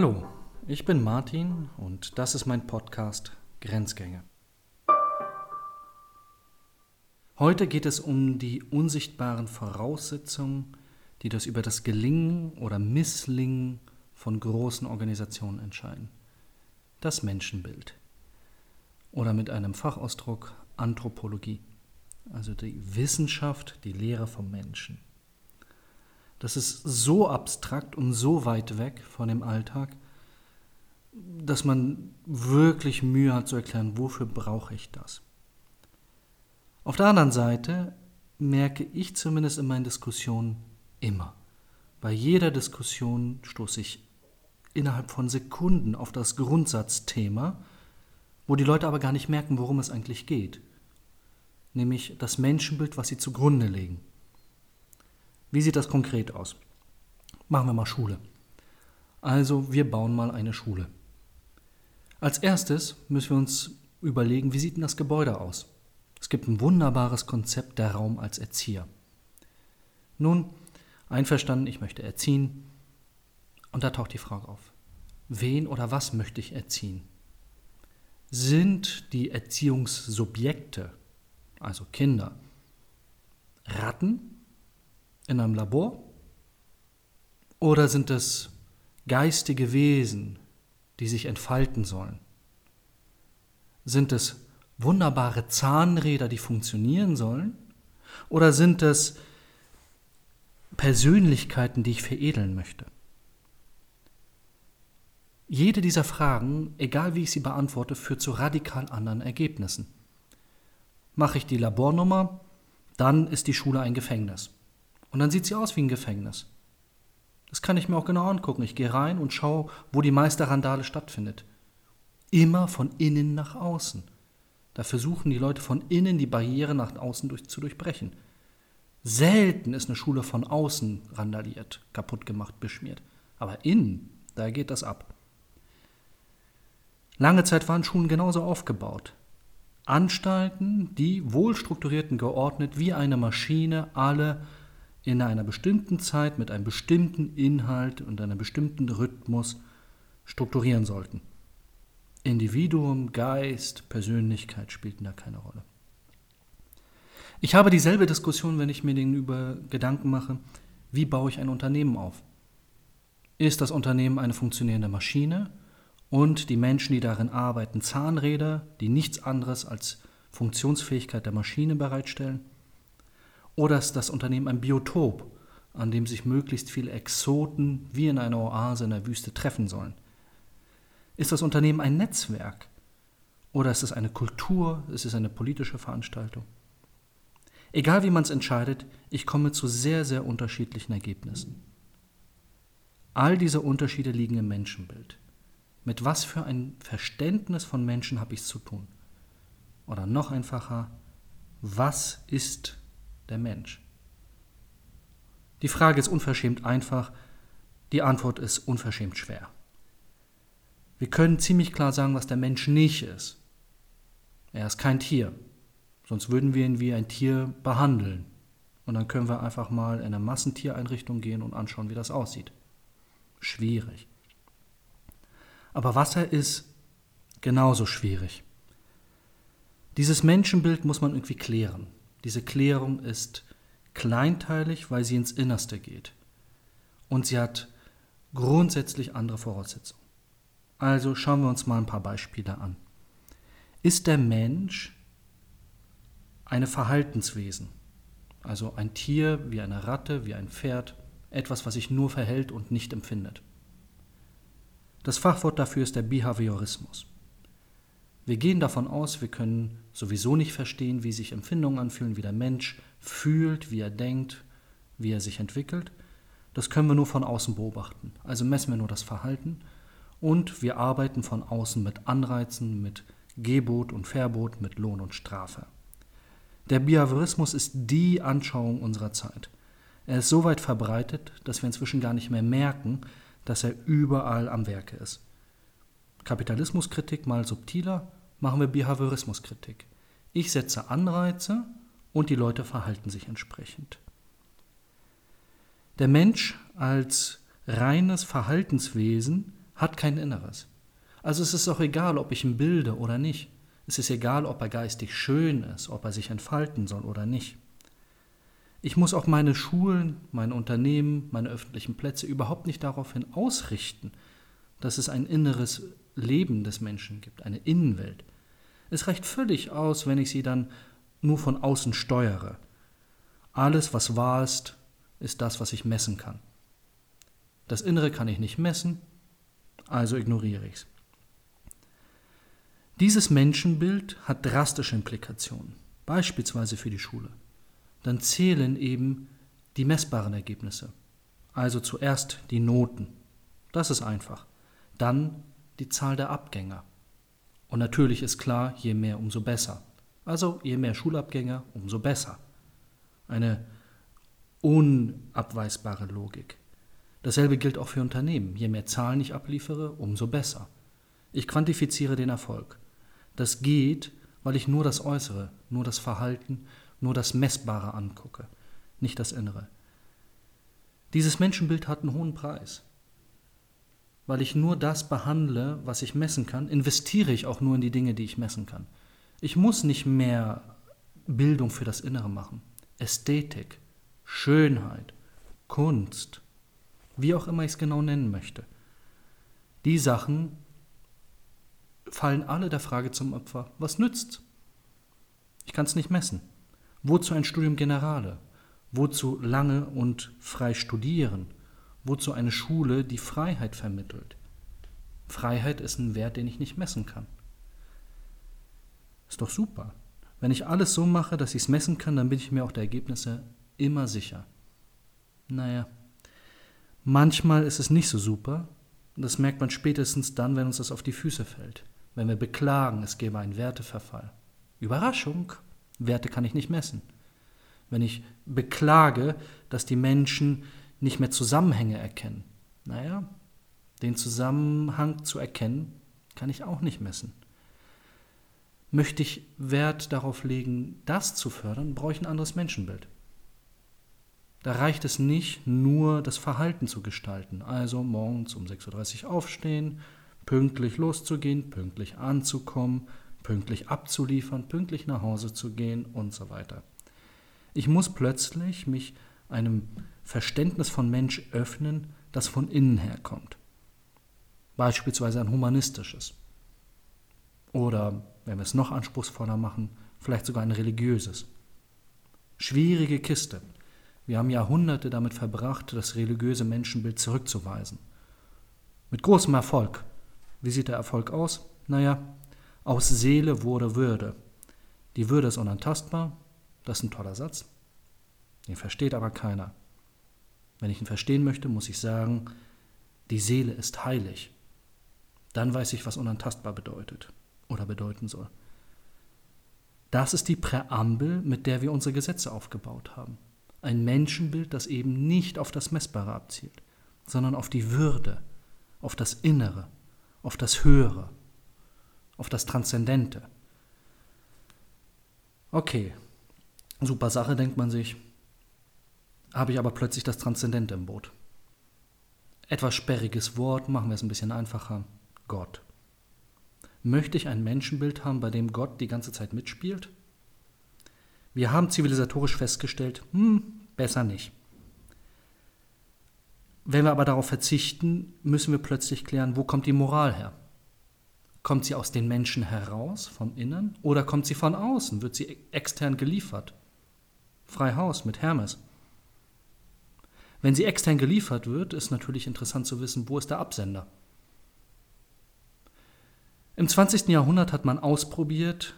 Hallo, ich bin Martin und das ist mein Podcast Grenzgänge. Heute geht es um die unsichtbaren Voraussetzungen, die das über das Gelingen oder Misslingen von großen Organisationen entscheiden. Das Menschenbild. Oder mit einem Fachausdruck Anthropologie, also die Wissenschaft, die Lehre vom Menschen. Das ist so abstrakt und so weit weg von dem Alltag, dass man wirklich Mühe hat zu erklären, wofür brauche ich das. Auf der anderen Seite merke ich zumindest in meinen Diskussionen immer, bei jeder Diskussion stoße ich innerhalb von Sekunden auf das Grundsatzthema, wo die Leute aber gar nicht merken, worum es eigentlich geht, nämlich das Menschenbild, was sie zugrunde legen. Wie sieht das konkret aus? Machen wir mal Schule. Also wir bauen mal eine Schule. Als erstes müssen wir uns überlegen, wie sieht denn das Gebäude aus? Es gibt ein wunderbares Konzept der Raum als Erzieher. Nun, einverstanden, ich möchte erziehen. Und da taucht die Frage auf. Wen oder was möchte ich erziehen? Sind die Erziehungssubjekte, also Kinder, Ratten in einem Labor? Oder sind es geistige Wesen, die sich entfalten sollen? Sind es wunderbare Zahnräder, die funktionieren sollen? Oder sind es Persönlichkeiten, die ich veredeln möchte? Jede dieser Fragen, egal wie ich sie beantworte, führt zu radikal anderen Ergebnissen. Mache ich die Labornummer, dann ist die Schule ein Gefängnis. Und dann sieht sie aus wie ein Gefängnis. Das kann ich mir auch genau angucken. Ich gehe rein und schaue, wo die meiste Randale stattfindet. Immer von innen nach außen. Da versuchen die Leute von innen die Barriere nach außen durch, zu durchbrechen. Selten ist eine Schule von außen randaliert, kaputt gemacht, beschmiert. Aber innen, da geht das ab. Lange Zeit waren Schulen genauso aufgebaut. Anstalten, die wohl strukturierten geordnet wie eine Maschine alle in einer bestimmten Zeit mit einem bestimmten Inhalt und einem bestimmten Rhythmus strukturieren sollten. Individuum, Geist, Persönlichkeit spielten da keine Rolle. Ich habe dieselbe Diskussion, wenn ich mir über Gedanken mache, wie baue ich ein Unternehmen auf? Ist das Unternehmen eine funktionierende Maschine und die Menschen, die darin arbeiten, Zahnräder, die nichts anderes als Funktionsfähigkeit der Maschine bereitstellen? Oder ist das Unternehmen ein Biotop, an dem sich möglichst viele Exoten wie in einer Oase in der Wüste treffen sollen? Ist das Unternehmen ein Netzwerk? Oder ist es eine Kultur? Ist es eine politische Veranstaltung? Egal wie man es entscheidet, ich komme zu sehr, sehr unterschiedlichen Ergebnissen. All diese Unterschiede liegen im Menschenbild. Mit was für ein Verständnis von Menschen habe ich es zu tun? Oder noch einfacher, was ist der Mensch? Die Frage ist unverschämt einfach, die Antwort ist unverschämt schwer. Wir können ziemlich klar sagen, was der Mensch nicht ist. Er ist kein Tier, sonst würden wir ihn wie ein Tier behandeln. Und dann können wir einfach mal in eine Massentiereinrichtung gehen und anschauen, wie das aussieht. Schwierig. Aber was er ist, genauso schwierig. Dieses Menschenbild muss man irgendwie klären. Diese Klärung ist kleinteilig, weil sie ins Innerste geht. Und sie hat grundsätzlich andere Voraussetzungen. Also schauen wir uns mal ein paar Beispiele an. Ist der Mensch eine Verhaltenswesen, also ein Tier wie eine Ratte, wie ein Pferd, etwas, was sich nur verhält und nicht empfindet? Das Fachwort dafür ist der Behaviorismus. Wir gehen davon aus, wir können sowieso nicht verstehen, wie sich Empfindungen anfühlen, wie der Mensch fühlt, wie er denkt, wie er sich entwickelt. Das können wir nur von außen beobachten. Also messen wir nur das Verhalten und wir arbeiten von außen mit Anreizen, mit Gebot und Verbot, mit Lohn und Strafe. Der Behaviorismus ist die Anschauung unserer Zeit. Er ist so weit verbreitet, dass wir inzwischen gar nicht mehr merken, dass er überall am Werke ist. Kapitalismuskritik mal subtiler, machen wir Behaviorismuskritik. Ich setze Anreize und die Leute verhalten sich entsprechend. Der Mensch als reines Verhaltenswesen hat kein Inneres. Also es ist auch egal, ob ich ihn bilde oder nicht. Es ist egal, ob er geistig schön ist, ob er sich entfalten soll oder nicht. Ich muss auch meine Schulen, mein Unternehmen, meine öffentlichen Plätze überhaupt nicht daraufhin ausrichten, dass es ein inneres Leben des Menschen gibt, eine Innenwelt. Es reicht völlig aus, wenn ich sie dann nur von außen steuere. Alles, was wahr ist, ist das, was ich messen kann. Das Innere kann ich nicht messen, also ignoriere ich es. Dieses Menschenbild hat drastische Implikationen, beispielsweise für die Schule. Dann zählen eben die messbaren Ergebnisse. Also zuerst die Noten. Das ist einfach. Dann die Zahl der Abgänger. Und natürlich ist klar, je mehr, umso besser. Also je mehr Schulabgänger, umso besser. Eine unabweisbare Logik. Dasselbe gilt auch für Unternehmen. Je mehr Zahlen ich abliefere, umso besser. Ich quantifiziere den Erfolg. Das geht, weil ich nur das Äußere, nur das Verhalten, nur das Messbare angucke, nicht das Innere. Dieses Menschenbild hat einen hohen Preis. Weil ich nur das behandle, was ich messen kann, investiere ich auch nur in die Dinge, die ich messen kann. Ich muss nicht mehr Bildung für das Innere machen. Ästhetik, Schönheit, Kunst, wie auch immer ich es genau nennen möchte. Die Sachen fallen alle der Frage zum Opfer, was nützt? Ich kann es nicht messen. Wozu ein Studium Generale? Wozu lange und frei studieren? Wozu eine Schule, die Freiheit vermittelt? Freiheit ist ein Wert, den ich nicht messen kann. Ist doch super. Wenn ich alles so mache, dass ich es messen kann, dann bin ich mir auch der Ergebnisse immer sicher. Naja, manchmal ist es nicht so super. Das merkt man spätestens dann, wenn uns das auf die Füße fällt. Wenn wir beklagen, es gäbe einen Werteverfall. Überraschung, Werte kann ich nicht messen. Wenn ich beklage, dass die Menschen nicht mehr Zusammenhänge erkennen, naja, den Zusammenhang zu erkennen, kann ich auch nicht messen. Möchte ich Wert darauf legen, das zu fördern, brauche ich ein anderes Menschenbild. Da reicht es nicht, nur das Verhalten zu gestalten, also morgens um 6.30 Uhr aufstehen, pünktlich loszugehen, pünktlich anzukommen, pünktlich abzuliefern, pünktlich nach Hause zu gehen und so weiter. Ich muss plötzlich mich einem Verständnis von Mensch öffnen, das von innen her kommt. Beispielsweise ein humanistisches. Oder wenn wir es noch anspruchsvoller machen, vielleicht sogar ein religiöses. Schwierige Kiste. Wir haben Jahrhunderte damit verbracht, das religiöse Menschenbild zurückzuweisen. Mit großem Erfolg. Wie sieht der Erfolg aus? Naja, aus Seele wurde Würde. Die Würde ist unantastbar, das ist ein toller Satz. Den versteht aber keiner. Wenn ich ihn verstehen möchte, muss ich sagen, die Seele ist heilig. Dann weiß ich, was unantastbar bedeutet oder bedeuten soll. Das ist die Präambel, mit der wir unsere Gesetze aufgebaut haben. Ein Menschenbild, das eben nicht auf das Messbare abzielt, sondern auf die Würde, auf das Innere, auf das Höhere, auf das Transzendente. Okay, super Sache, denkt man sich. Habe ich aber plötzlich das Transzendente im Boot. Etwas sperriges Wort, machen wir es ein bisschen einfacher. Gott. Möchte ich ein Menschenbild haben, bei dem Gott die ganze Zeit mitspielt? Wir haben zivilisatorisch festgestellt, hm, besser nicht. Wenn wir aber darauf verzichten, müssen wir plötzlich klären, wo kommt die Moral her? Kommt sie aus den Menschen heraus, vom Innern, oder kommt sie von außen? Wird sie extern geliefert? Frei Haus mit Hermes. Wenn sie extern geliefert wird, ist natürlich interessant zu wissen, wo ist der Absender? Im 20. Jahrhundert hat man ausprobiert,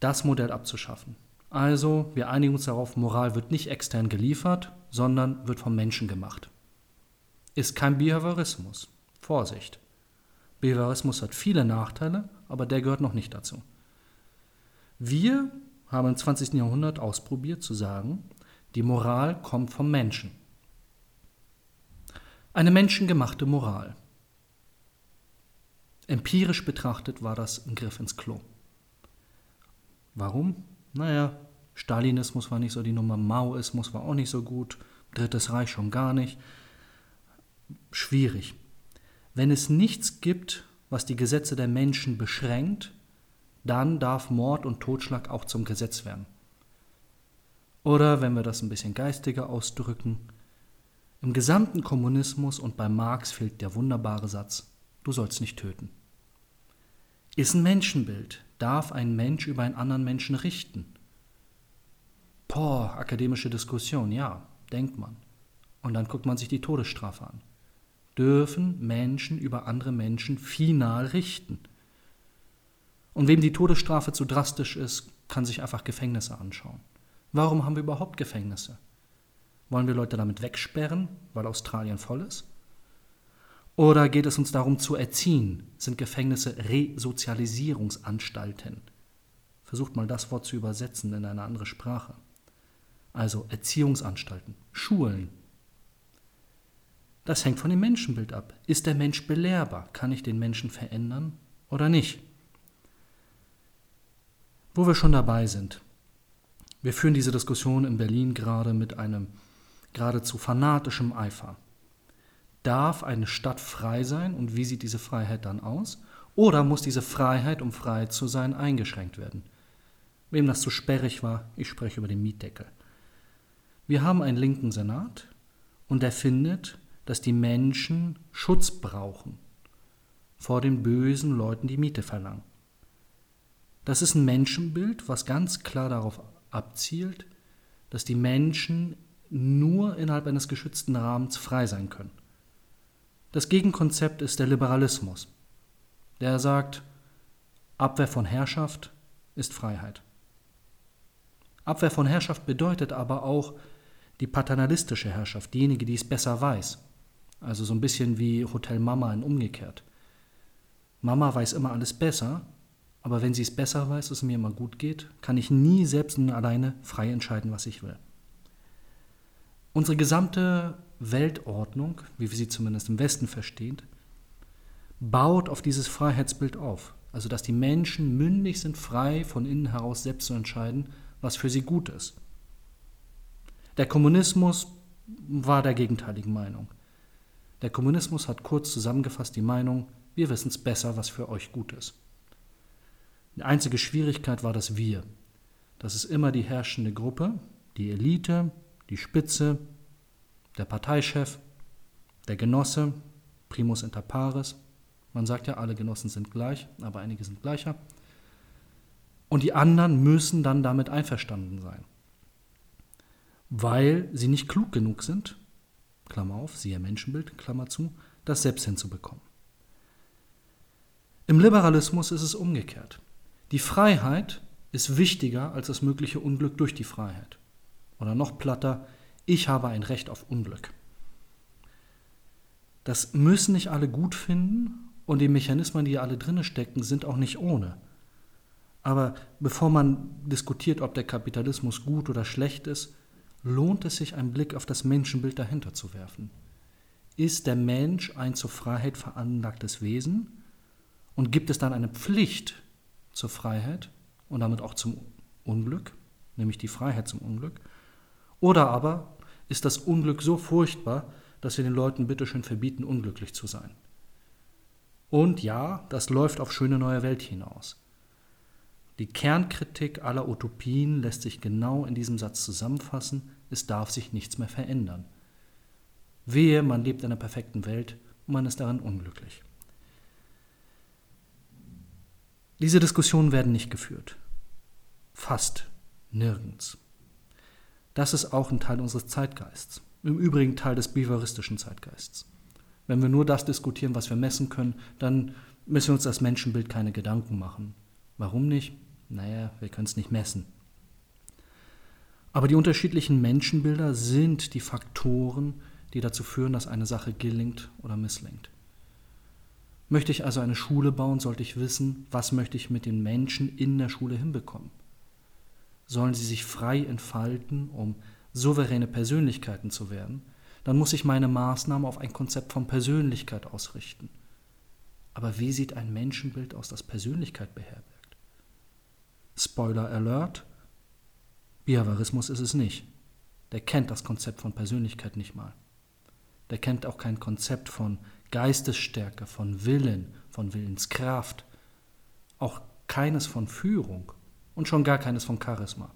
das Modell abzuschaffen. Also, wir einigen uns darauf, Moral wird nicht extern geliefert, sondern wird vom Menschen gemacht. Ist kein Behaviorismus. Vorsicht. Behaviorismus hat viele Nachteile, aber der gehört noch nicht dazu. Wir haben im 20. Jahrhundert ausprobiert zu sagen, die Moral kommt vom Menschen. Eine menschengemachte Moral. Empirisch betrachtet war das ein Griff ins Klo. Warum? Naja, Stalinismus war nicht so die Nummer, Maoismus war auch nicht so gut, Drittes Reich schon gar nicht. Schwierig. Wenn es nichts gibt, was die Gesetze der Menschen beschränkt, dann darf Mord und Totschlag auch zum Gesetz werden. Oder wenn wir das ein bisschen geistiger ausdrücken, im gesamten Kommunismus und bei Marx fehlt der wunderbare Satz, du sollst nicht töten. Ist ein Menschenbild, darf ein Mensch über einen anderen Menschen richten? Boah, akademische Diskussion, ja, denkt man. Und dann guckt man sich die Todesstrafe an. Dürfen Menschen über andere Menschen final richten? Und wem die Todesstrafe zu drastisch ist, kann sich einfach Gefängnisse anschauen. Warum haben wir überhaupt Gefängnisse? Wollen wir Leute damit wegsperren, weil Australien voll ist? Oder geht es uns darum zu erziehen? Sind Gefängnisse Resozialisierungsanstalten? Versucht mal das Wort zu übersetzen in eine andere Sprache. Also Erziehungsanstalten, Schulen. Das hängt von dem Menschenbild ab. Ist der Mensch belehrbar? Kann ich den Menschen verändern oder nicht? Wo wir schon dabei sind. Wir führen diese Diskussion in Berlin gerade mit einem geradezu fanatischem Eifer. Darf eine Stadt frei sein und wie sieht diese Freiheit dann aus? Oder muss diese Freiheit, um frei zu sein, eingeschränkt werden? Wem das zu sperrig war, ich spreche über den Mietdeckel. Wir haben einen linken Senat und der findet, dass die Menschen Schutz brauchen vor den bösen Leuten, die Miete verlangen. Das ist ein Menschenbild, was ganz klar darauf abzielt, dass die Menschen nur innerhalb eines geschützten Rahmens frei sein können. Das Gegenkonzept ist der Liberalismus, der sagt, Abwehr von Herrschaft ist Freiheit. Abwehr von Herrschaft bedeutet aber auch die paternalistische Herrschaft, diejenige, die es besser weiß. Also so ein bisschen wie Hotel Mama in umgekehrt. Mama weiß immer alles besser, aber wenn sie es besser weiß, es mir immer gut geht, kann ich nie selbst und alleine frei entscheiden, was ich will. Unsere gesamte Weltordnung, wie wir sie zumindest im Westen verstehen, baut auf dieses Freiheitsbild auf. Also dass die Menschen mündig sind, frei von innen heraus selbst zu entscheiden, was für sie gut ist. Der Kommunismus war der gegenteiligen Meinung. Der Kommunismus hat kurz zusammengefasst die Meinung, wir wissen es besser, was für euch gut ist. Die einzige Schwierigkeit war das Wir. Das ist immer die herrschende Gruppe, die Elite, die Spitze, der Parteichef, der Genosse, primus inter pares. Man sagt ja, alle Genossen sind gleich, aber einige sind gleicher. Und die anderen müssen dann damit einverstanden sein, weil sie nicht klug genug sind, Klammer auf, siehe Menschenbild, Klammer zu, das selbst hinzubekommen. Im Liberalismus ist es umgekehrt. Die Freiheit ist wichtiger als das mögliche Unglück durch die Freiheit. Oder noch platter, ich habe ein Recht auf Unglück. Das müssen nicht alle gut finden und die Mechanismen, die alle drinne stecken, sind auch nicht ohne. Aber bevor man diskutiert, ob der Kapitalismus gut oder schlecht ist, lohnt es sich, einen Blick auf das Menschenbild dahinter zu werfen. Ist der Mensch ein zur Freiheit veranlagtes Wesen? Und gibt es dann eine Pflicht zur Freiheit und damit auch zum Unglück, nämlich die Freiheit zum Unglück? Oder aber ist das Unglück so furchtbar, dass wir den Leuten bitteschön verbieten, unglücklich zu sein. Und ja, das läuft auf schöne neue Welt hinaus. Die Kernkritik aller Utopien lässt sich genau in diesem Satz zusammenfassen, es darf sich nichts mehr verändern. Wehe, man lebt in einer perfekten Welt und man ist daran unglücklich. Diese Diskussionen werden nicht geführt. Fast nirgends. Das ist auch ein Teil unseres Zeitgeists. Im Übrigen Teil des behavioristischen Zeitgeists. Wenn wir nur das diskutieren, was wir messen können, dann müssen wir uns das Menschenbild keine Gedanken machen. Warum nicht? Naja, wir können es nicht messen. Aber die unterschiedlichen Menschenbilder sind die Faktoren, die dazu führen, dass eine Sache gelingt oder misslingt. Möchte ich also eine Schule bauen, sollte ich wissen, was möchte ich mit den Menschen in der Schule hinbekommen sollen sie sich frei entfalten, um souveräne Persönlichkeiten zu werden, dann muss ich meine Maßnahmen auf ein Konzept von Persönlichkeit ausrichten. Aber wie sieht ein Menschenbild aus, das Persönlichkeit beherbergt? Spoiler Alert, Behaviorismus ist es nicht. Der kennt das Konzept von Persönlichkeit nicht mal. der kennt auch kein Konzept von Geistesstärke, von Willen, von Willenskraft, auch keines von Führung und schon gar keines von Charisma.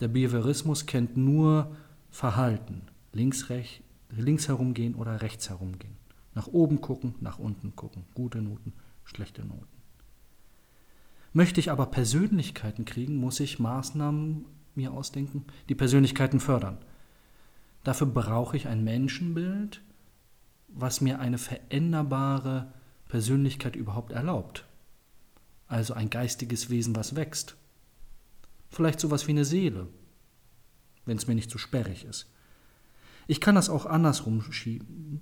Der Behaviorismus kennt nur Verhalten, links, rech, links herumgehen oder rechts herumgehen, nach oben gucken, nach unten gucken, gute Noten, schlechte Noten. Möchte ich aber Persönlichkeiten kriegen, muss ich Maßnahmen mir ausdenken, die Persönlichkeiten fördern. Dafür brauche ich ein Menschenbild, was mir eine veränderbare Persönlichkeit überhaupt erlaubt. Also ein geistiges Wesen, was wächst. Vielleicht sowas wie eine Seele, wenn es mir nicht zu sperrig ist. Ich kann das auch andersrum schieben.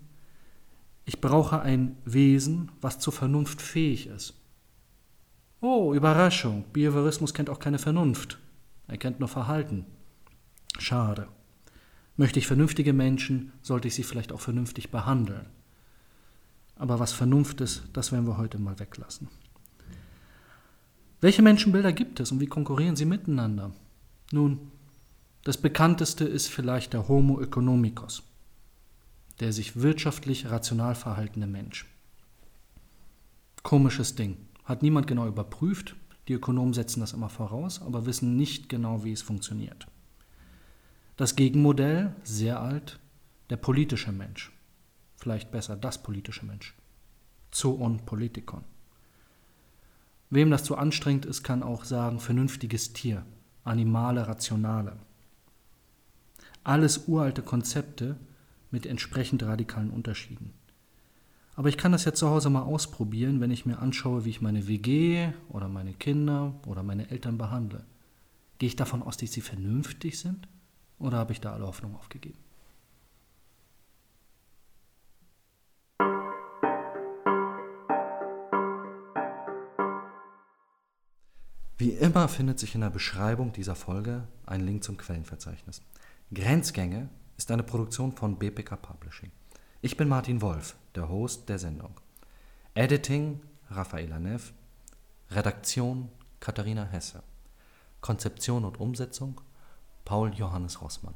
Ich brauche ein Wesen, was zur Vernunft fähig ist. Oh, Überraschung, Behaviorismus kennt auch keine Vernunft. Er kennt nur Verhalten. Schade. Möchte ich vernünftige Menschen, sollte ich sie vielleicht auch vernünftig behandeln. Aber was Vernunft ist, das werden wir heute mal weglassen. Welche Menschenbilder gibt es und wie konkurrieren sie miteinander? Nun, das bekannteste ist vielleicht der Homo economicus, der sich wirtschaftlich rational verhaltene Mensch. Komisches Ding. Hat niemand genau überprüft. Die Ökonomen setzen das immer voraus, aber wissen nicht genau, wie es funktioniert. Das Gegenmodell, sehr alt, der politische Mensch. Vielleicht besser das politische Mensch. Zoon Politikon. Wem das zu anstrengend ist, kann auch sagen, vernünftiges Tier, animale Rationale. Alles uralte Konzepte mit entsprechend radikalen Unterschieden. Aber ich kann das jetzt zu Hause mal ausprobieren, wenn ich mir anschaue, wie ich meine WG oder meine Kinder oder meine Eltern behandle. Gehe ich davon aus, dass sie vernünftig sind? Oder habe ich da alle Hoffnung aufgegeben? Wie immer findet sich in der Beschreibung dieser Folge ein Link zum Quellenverzeichnis. Grenzgänge ist eine Produktion von BPK Publishing. Ich bin Martin Wolf, der Host der Sendung. Editing Raffaela Neff, Redaktion Katharina Hesse, Konzeption und Umsetzung Paul Johannes Rossmann.